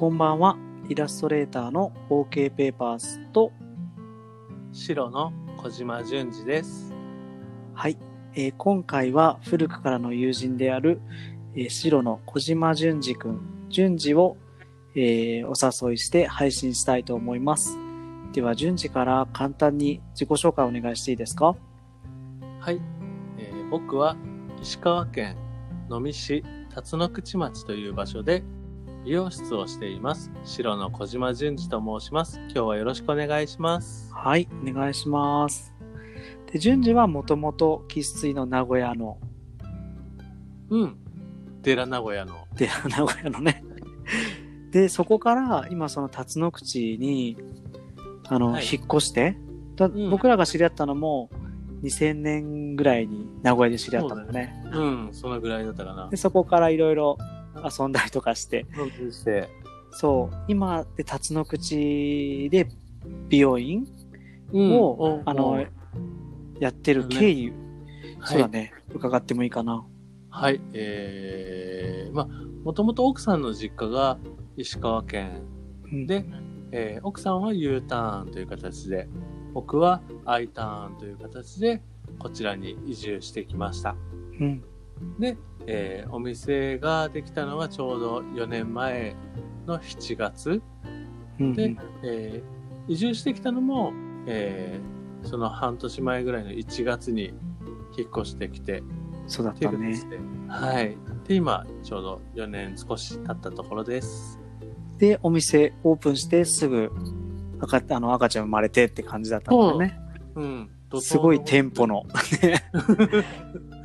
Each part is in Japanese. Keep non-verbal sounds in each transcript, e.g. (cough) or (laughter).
こんばんは。イラストレーターの OK ペーパースと、白の小島淳二です。はい、えー今回は古くからの友人である、えー白の小島淳二くん、淳二を、えーお誘いして配信したいと思います。では、淳二から簡単に自己紹介お願いしていいですか？はい、えー僕は石川県能美市辰野口町という場所で美容室をしています。白の小島淳二と申します。今日はよろしくお願いします。はい、お願いします。で、淳二はもともと生粋の名古屋の、うん。寺名古屋の。で、名古屋のね。で、そこから今その辰野口に、あの、はい引っ越して、だん僕らが知り合ったのも2000年ぐらいに名古屋で知り合ったのね。うん、そのぐらいだったかなで、。そこからいろいろ遊んだりとかして。そう、今で辰野口で美容院うんを、あの、やってる経緯、そうだはい。ね、伺ってもいいかな。はい。えー、まあ、もともと奥さんの実家が石川県うん、で、えー奥さんは U ターンという形で、僕は I ターンという形で、こちらに移住してきました。うん、で、えーお店ができたのがちょうど4年前の7月うん、で、えー移住してきたのも、えーその半年前ぐらいの1月に引っ越してきて、そうだったね。はい。で、今、ちょうど4年少し経ったところです。で、お店オープンしてすぐ赤あの赤ちゃん生まれてって感じだったんだよね。うん。すごい店舗の。(laughs)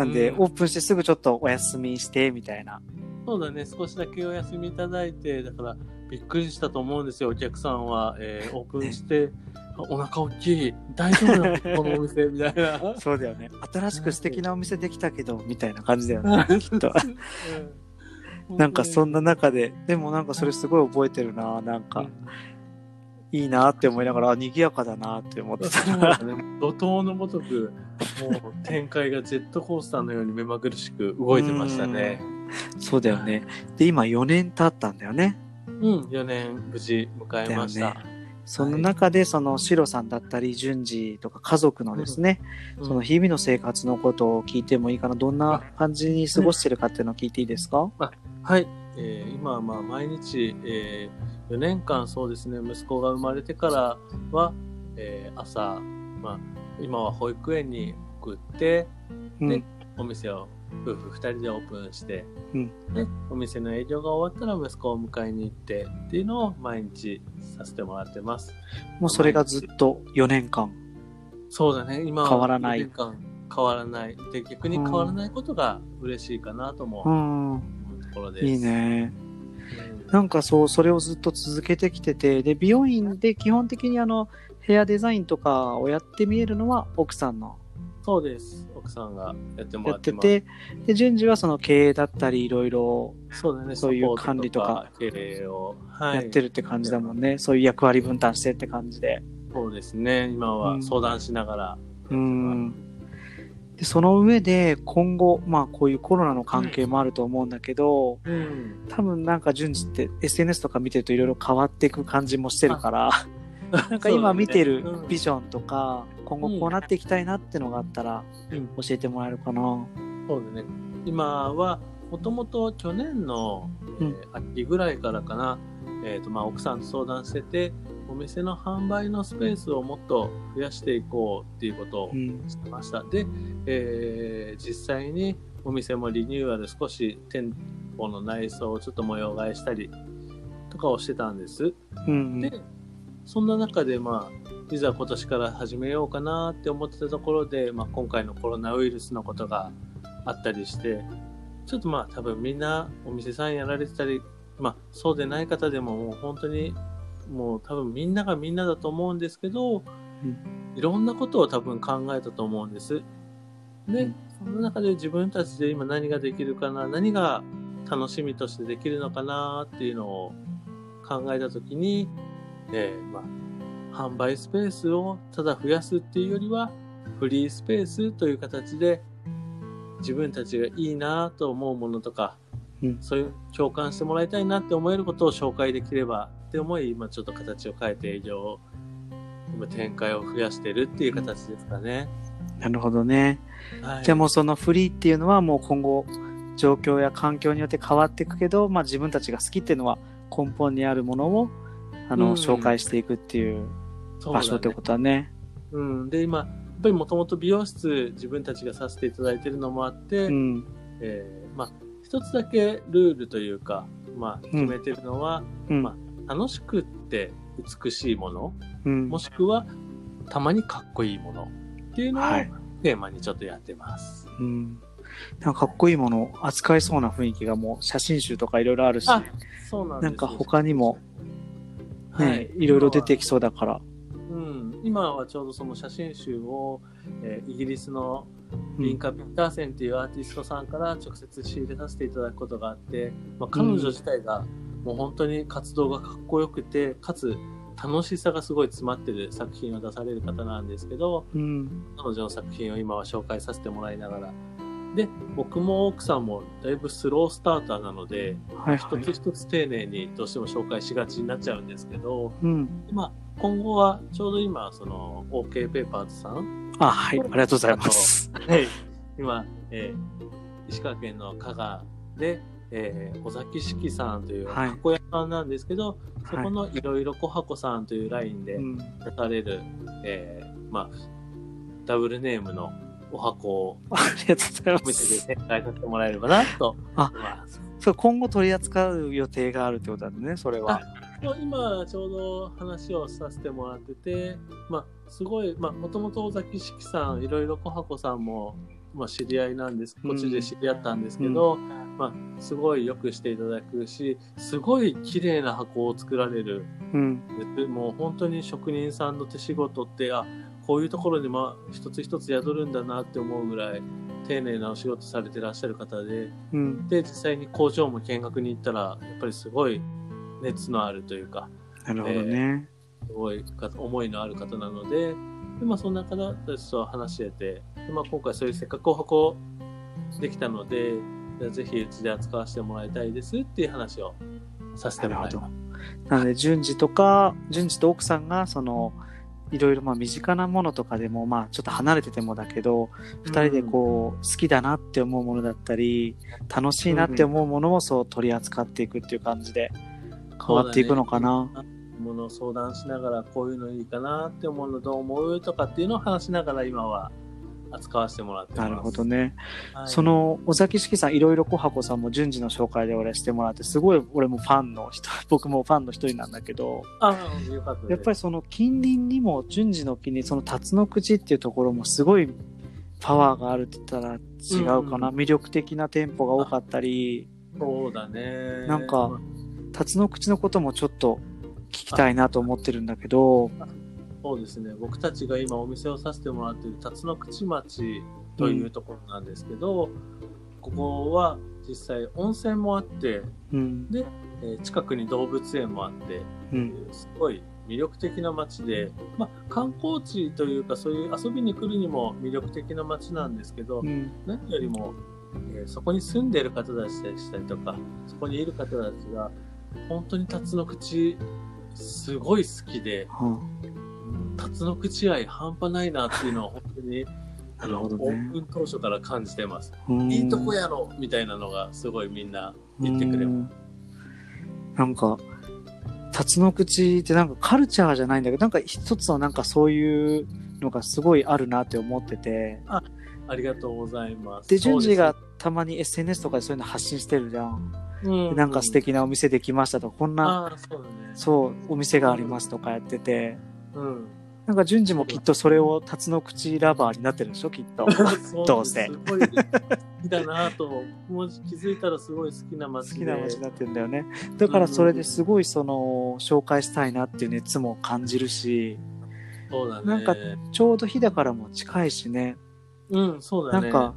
なんで、うんオープンしてすぐちょっとお休みしてみたいな。そうだね、少しだけお休みいただいて、だからびっくりしたと思うんですよ、お客さんは。えーオープンして、あお腹大きい、大丈夫なの (laughs) このお店みたいな。そうだよね。新しく素敵なお店できたけど、みたいな感じだよね。きっと。うなんかそんな中で、でもなんかそれすごい覚えてるな。なんか、いいなって思いながら、あ賑やかだなって思ってた。ね、怒涛のごとく、もう展開がジェットコースターのように目まぐるしく動いてましたね。そうだよね。で、今4年経ったんだよね。うん、4年無事迎えました。だよその中で、その、シロさんだったり、順次とか家族のですね、うんその日々の生活のことを聞いてもいいかな。どんな感じに過ごしてるかっていうのを聞いていいですか？はい、えー今はまあ毎日、え4年間そうですね息子が生まれてからは、えー朝、まあ、今は保育園に送ってでうん。お店を夫婦2人でオープンして、うんでお店の営業が終わったら息子を迎えに行ってっていうのを毎日させてもらってますもうそれがずっと4年間。そうだね今は変わらない4年間変わらないで逆に変わらないことが嬉しいかなともうん。思うところです、いいね。うんなんかそう、それをずっと続けてきてて、で、美容院で基本的にあの、ヘアデザインとかをやって見えるのは奥さんのそうです。奥さんがやってもやらっててて、で、順次はその経営だったり、いろいろそうだね。そういう管理とか経営を、はい。やってるって感じだもんね。そういう役割分担してって感じで。そうですね。今うんは相談しながら。うん。で、その上で今後、まあこういうコロナの関係もあると思うんだけど、うん。多分なんか順次って SNS とか見てるといろいろ変わっていく感じもしてるから、なんか今見てるビジョンとか、今後こうなっていきたいなってのがあったらうん教えてもらえるかな。そうだね。今は、もともと去年の、えー秋ぐらいからかな、えっ、と、まあ、奥さんと相談してて、お店の販売のスペースをもっと増やしていこうっていうことをうん。してました。で、えー実際にお店もリニューアル少し店舗の内装をちょっと模様替えしたりとかをしてたんです。うん。で、そんな中でまあ、いざ今年から始めようかなって思ってたところで、まあ、今回のコロナウイルスのことがあったりして、ちょっとまあ多分みんなお店さんやられてたり、まあそうでない方でももう本当にもう多分みんながみんなだと思うんですけど、うん。いろんなことを多分考えたと思うんです。で、うん。その中で自分たちで今何ができるかな、何が楽しみとしてできるのかなっていうのを考えたときに、えーまあ、販売スペースをただ増やすっていうよりは、フリースペースという形で、自分たちがいいなと思うものとか、うん。そういう共感してもらいたいなって思えることを紹介できればって思い、今ちょっと形を変えて営業を、今展開を増やしてるっていう形ですかね。なるほどね。はい、じゃあもうそのフリーっていうのはもう今後、状況や環境によって変わっていくけど、まあ自分たちが好きっていうのは根本にあるものを、あの、うん紹介していくっていう場所ってことだね。うん。で、今、やっぱりもともと美容室自分たちがさせていただいてるのもあって、うん。えーまあ、一つだけルールというか、まあ、決めてるのは、うん。ま楽しくって美しいもの、うんも。しくはたまにかっこいいものっていうのをはいテーマにちょっとやってます。うん。なんかかっこいいものを扱いそうな雰囲気がもう写真集とかいろいろあるし、あそうなんなんか他にもね、はいい、ろいろ出てきそうだから。うん、今はちょうどその写真集を、えーイギリスのうんリンカ・ピッターセンっていうアーティストさんから直接仕入れさせていただくことがあって、まあ、彼女自体がもう本当に活動がかっこよくてかつ楽しさがすごい詰まってる作品を出される方なんですけどうん。彼女の作品を今は紹介させてもらいながらで僕も奥さんもだいぶスロースターターなのではいはい。一つ一つ丁寧にどうしても紹介しがちになっちゃうんですけど、うん。まあ、今後はちょうど今その OK ペーパーズさん？あ、はい。ありがとうございます。はい、今、えー石川県の加賀で、えー尾崎式さんというはい箱屋さんなんですけど、そこのいろいろ小箱さんというラインでうん。出される、えーまあ、ダブルネームのお箱を (laughs) ありがとうございおます。店で展開させてもらえればなとあ。そう、今後取り扱う予定があるってことだね、それは。今ちょうど話をさせてもらってて、まあ、すごい、まあ、もともと尾崎式さん、いろいろ小箱さんも、まあ、知り合いなんです。こっちで知り合ったんですけど、まあ、すごいよくしていただくし、すごい綺麗な箱を作られる。うん。でもう本当に職人さんの手仕事って、あ、こういうところにまあ、一つ一つ宿るんだなって思うぐらい、丁寧なお仕事されてらっしゃる方で、うん。で、実際に工場も見学に行ったら、やっぱりすごい熱のあるというか、なるほどね。すごいか思いのある方なので、でまあ、そんな方たちと話してて、でまあ、今回そういうせっかくお箱できたので、じゃあぜひうちで扱わせてもらいたいですっていう話をさせてもらいます。なので、順次とか、順次と奥さんが、その、いろいろまあ身近なものとかでも、まあちょっと離れててもだけど、二人でこう、好きだなって思うものだったり、楽しいなって思うものをそう取り扱っていくっていう感じで変わっていくのかな。ものを相談しながらこういうのいいかなって思うのどう思うとかっていうのを話しながら今は扱わせてもらってます。なるほどね。はいその、尾崎式さん、いろいろ小箱さんも順次の紹介で俺してもらって、すごい俺もファンの人、(laughs) 僕もファンの一人なんだけど、あかった。やっぱりその近隣にも順次の近隣、その辰の口っていうところもすごいパワーがあるって言ったら違うかな。うん魅力的な店舗が多かったり、そうだね。なんか辰の口のこともちょっと聞きたいなと思ってるんだけど、そうですね。僕たちが今お店をさせてもらっている辰野口町というところなんですけど、ここは実際温泉もあって、うん、で、えー近くに動物園もあって、うん、すごい魅力的な街で、まあ、観光地というかそういう遊びに来るにも魅力的な街なんですけど、うん、何よりも、えーそこに住んでる方たちでしたりとか、そこにいる方たちが、本当に辰野口、すごい好きで、は辰野口愛半端ないなっていうのは本当に、(laughs) あの、なるほどねオープン当初から感じてます。いいとこやろみたいなのがすごいみんな言ってくれます。す。なんか、辰の口ってなんかカルチャーじゃないんだけど、なんか一つのなんかそういうのがすごいあるなって思ってて、ありがとうございます。で、順次がそたまに SNS とかでそういうの発信してるじゃん。うです、うなんか素敵なお店できましたとか、こんな、ああ、そうだね。そう、お店がありますとかやってて、うん。なんか順次もきっとそれを辰の口ラバーになってるでしょ、きっと。(laughs) どうせすごい好きだなと、もう気づいたらすごい好きな好街で。きな街になってるんだよね。だからそれですごいその、紹介したいなっていう熱も感じるし、そうだね。なんかちょうど日だからも近いしね、うん、そうだね。なんか、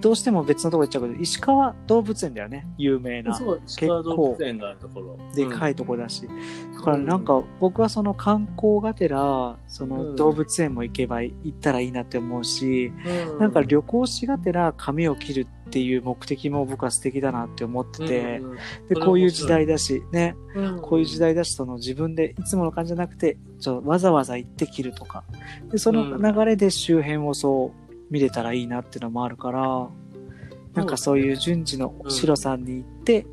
どうしても別のとこ行っちゃうけど、石川動物園だよね。有名な。そう、石川動物園があるところ。でかい。いとこだし。だからなんか僕はその観光がてら、その動物園も行けば行ったらいいなって思うし、うなんか旅行しがてら髪を切るっていう目的も僕は素敵だなって思ってて、うんうんで、こういう時代だし、ね、うんこういう時代だし、その自分でいつもの感じじゃなくて、ちょわざわざ行って切るとか。で、その流れで周辺をそう見れたらいいなっていうのもあるから、なんかそういう順次のシロさんに行って、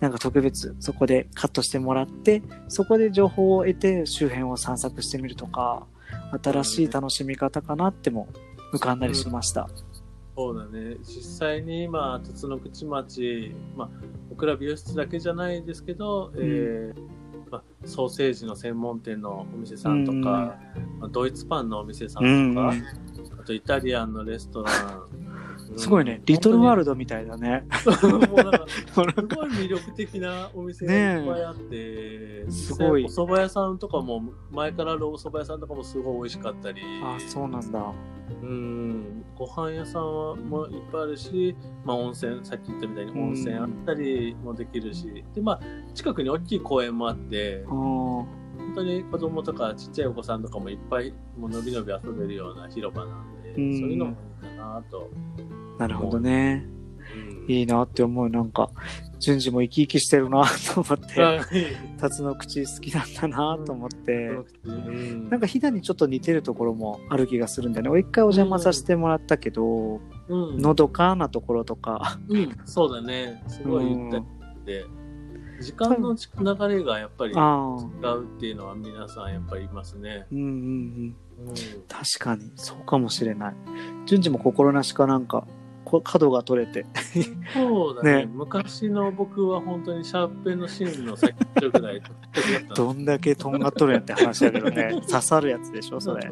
なんか特別そこでカットしてもらって、そこで情報を得て周辺を散策してみるとか、新しい楽しみ方かなっても浮かんだりしました。そうだね。実際に今、辰野口町、まあ、オクラ美容室だけじゃないですけど、えーまあ、ソーセージの専門店のお店さんとか、まあ、ドイツパンのお店さんとか、あとイタリアンのレストラン。うんすごいね。リトルワールルドみたいだね。ド。も (laughs) うなんか、すごい魅力的なお店がいっぱいあって、すごいお蕎麦屋さんとかも、前からあるお蕎麦屋さんとかもすごい美味しかったり、あ、そうなんだ。うん、ご飯屋さんはもいっぱいあるし、まあ温泉、さっき言ったみたいに温泉あったりもできるし、で、まあ、近くに大きい公園もあって、あ当に子供とかちっちゃいお子さんとかもいっぱい、もうのびのび遊べるような広場なんで、うん。そういうのもいいかなと。なるほどね。うん。いいなって思う。なんか、順次も生き生きしてるなと思って、はい。タツの口好きなんだなと思って、うん。なんかひだにちょっと似てるところもある気がするんだよね。俺一回お邪魔させてもらったけど、うん、のどかなところとか、うん、そうだね。すごい言ったりで、時間の流れがやっぱり違ああ、うっていうのは皆さんやっぱりいますね。うんうんうん。うん確かに、そうかもしれない。順次も心なしかなんか、こ角が取れて。そうだねね昔の僕は本当にシャープペンの芯の先っちょぐらいだったどんだけとんがっとるんやって話だけどね。(laughs) 刺さるやつでしょ、それ。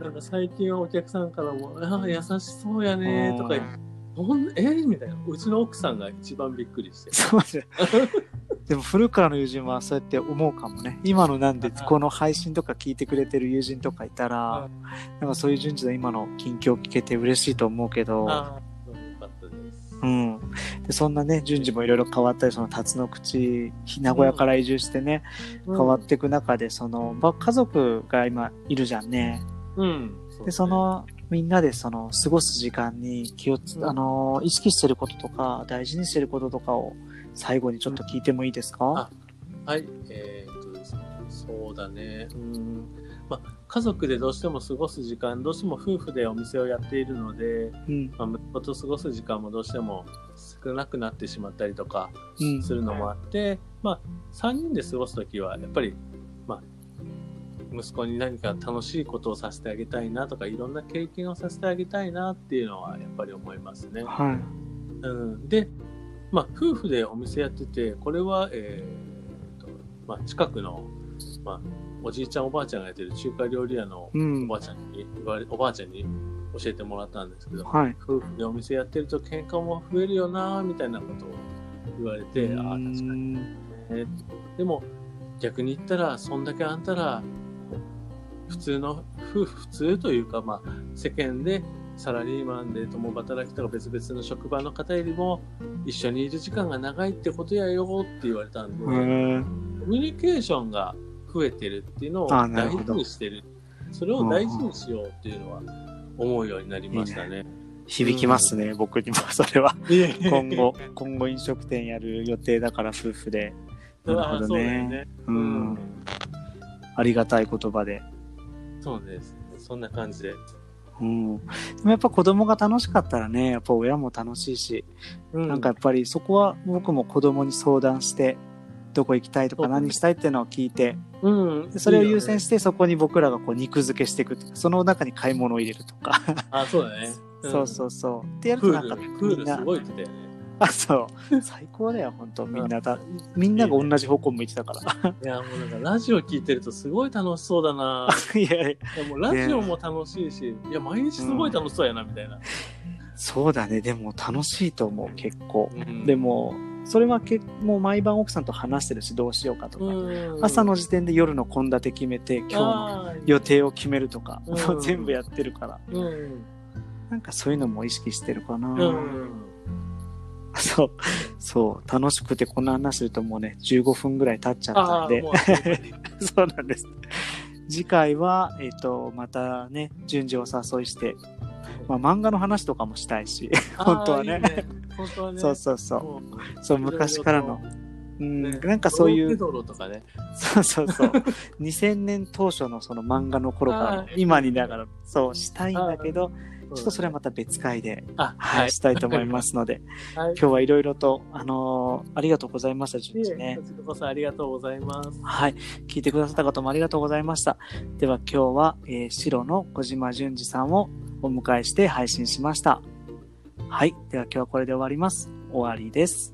なんか最近はお客さんからも「あ優しそうやね」とか言ってほん「えみたいなうちの奥さんが一番びっくりしてそうじゃん。でも古くからの友人はそうやって思うかもね。今のなんでこの配信とか聞いてくれてる友人とかいたら、なんかそういう順次の今の近況聞けて嬉しいと思うけど、うん。でそんなね、順次もいろいろ変わったり、その辰の口、名古屋から移住してね、変わっていく中で、その、ば家族が今いるじゃんね。うん。で、その、みんなでその、過ごす時間に気をつ、うん。あの、意識してることとか、大事にしてることとかを、最後にちょっと聞いてもいいですか、はい、えーっとですね、そうだね。うん。まあ、家族でどうしても過ごす時間、どうしても夫婦でお店をやっているので、うん。まあ、息子と過ごす時間もどうしても少なくなってしまったりとかうん。するのもあって、まあ、3人で過ごすときは、やっぱり、まあ、息子に何か楽しいことをさせてあげたいなとか、いろんな経験をさせてあげたいなっていうのは、やっぱり思いますね。はい。うん、で、まあ、夫婦でお店やってて、これは、えーとまあ、近くの、まあ、おじいちゃんおばあちゃんがやってる中華料理屋のうんおば。あちゃんに言われ、おばあちゃんに教えてもらったんですけど、はい。夫婦でお店やってると喧嘩も増えるよなみたいなことを言われて、ああ、確かにに。ね。でも、逆に言ったら、そんだけあんたら、普通の、夫婦、普通というか、まあ、世間でサラリーマンで共働きとか別々の職場の方よりも、一緒にいる時間が長いってことやよって言われたんで、コミュニケーションが増えてるっていうのを大事にしてる。それを大事にしようっていうのは思うようになりましたね。響きますね、僕にも、(laughs) それは。今後、今後飲食店やる予定だから夫婦で。なるほどね。ね。ううんん。ありがたい言葉で。そうです。そんな感じで。うん。でもやっぱ子供が楽しかったらね、やっぱ親も楽しいし、うなんかやっぱりそこは僕も子供に相談して、どこ行きたいとか何したいっていうのを聞いて、うんでそれを優先してそこに僕らがこう肉付けしていくその中に買い物を入れるとか。あ、そうだね。そうそうそう。ってやるとなんかみんなルす、ごい言ってたよね。あ、そう。(laughs) 最高だよ、本当みんなだ、みんなが同じ方向向いてたから。いや、もうなんかラジオ聞いてるとすごい楽しそうだな (laughs) いやいや、もうラジオも楽しいし、いや、毎日すごい楽しそうやな、みたいな。そうだね。でも楽しいと思う、結構。うんで、も、それは結もう毎晩奥さんと話してるし、どうしようかとか。うん朝の時点で夜の献立決めて、今日の予定を決めるとか、うんもう全部やってるから。うん。なんかそういうのも意識してるかな。うん。(laughs) そう、そう、楽しくてこんな話するともうね、15分ぐらい経っちゃったんで。(laughs) そうなんです。次回は、えっ、と、またね、順次お誘いして、まあ漫画の話とかもしたいし、本当はね。いい本当はね。そうそうそう、もそう、昔からの、うん、ね。なんかそういう、ドロとかね。そうそうそう、2000年当初のその漫画の頃から今にながら、そう、したいんだけど、ちょっとそれはも。また別回で、あ、はい、したいと思いますので、(laughs) はい。今日はいろいろと、あのーありがとうございました、順次ねこ。ちらこそありがとうございます。はい。聞いてくださった方もありがとうございました。では今日は、えー白の小島淳二さんをお迎えして配信しました。はい。では今日はこれで終わります。終わりです。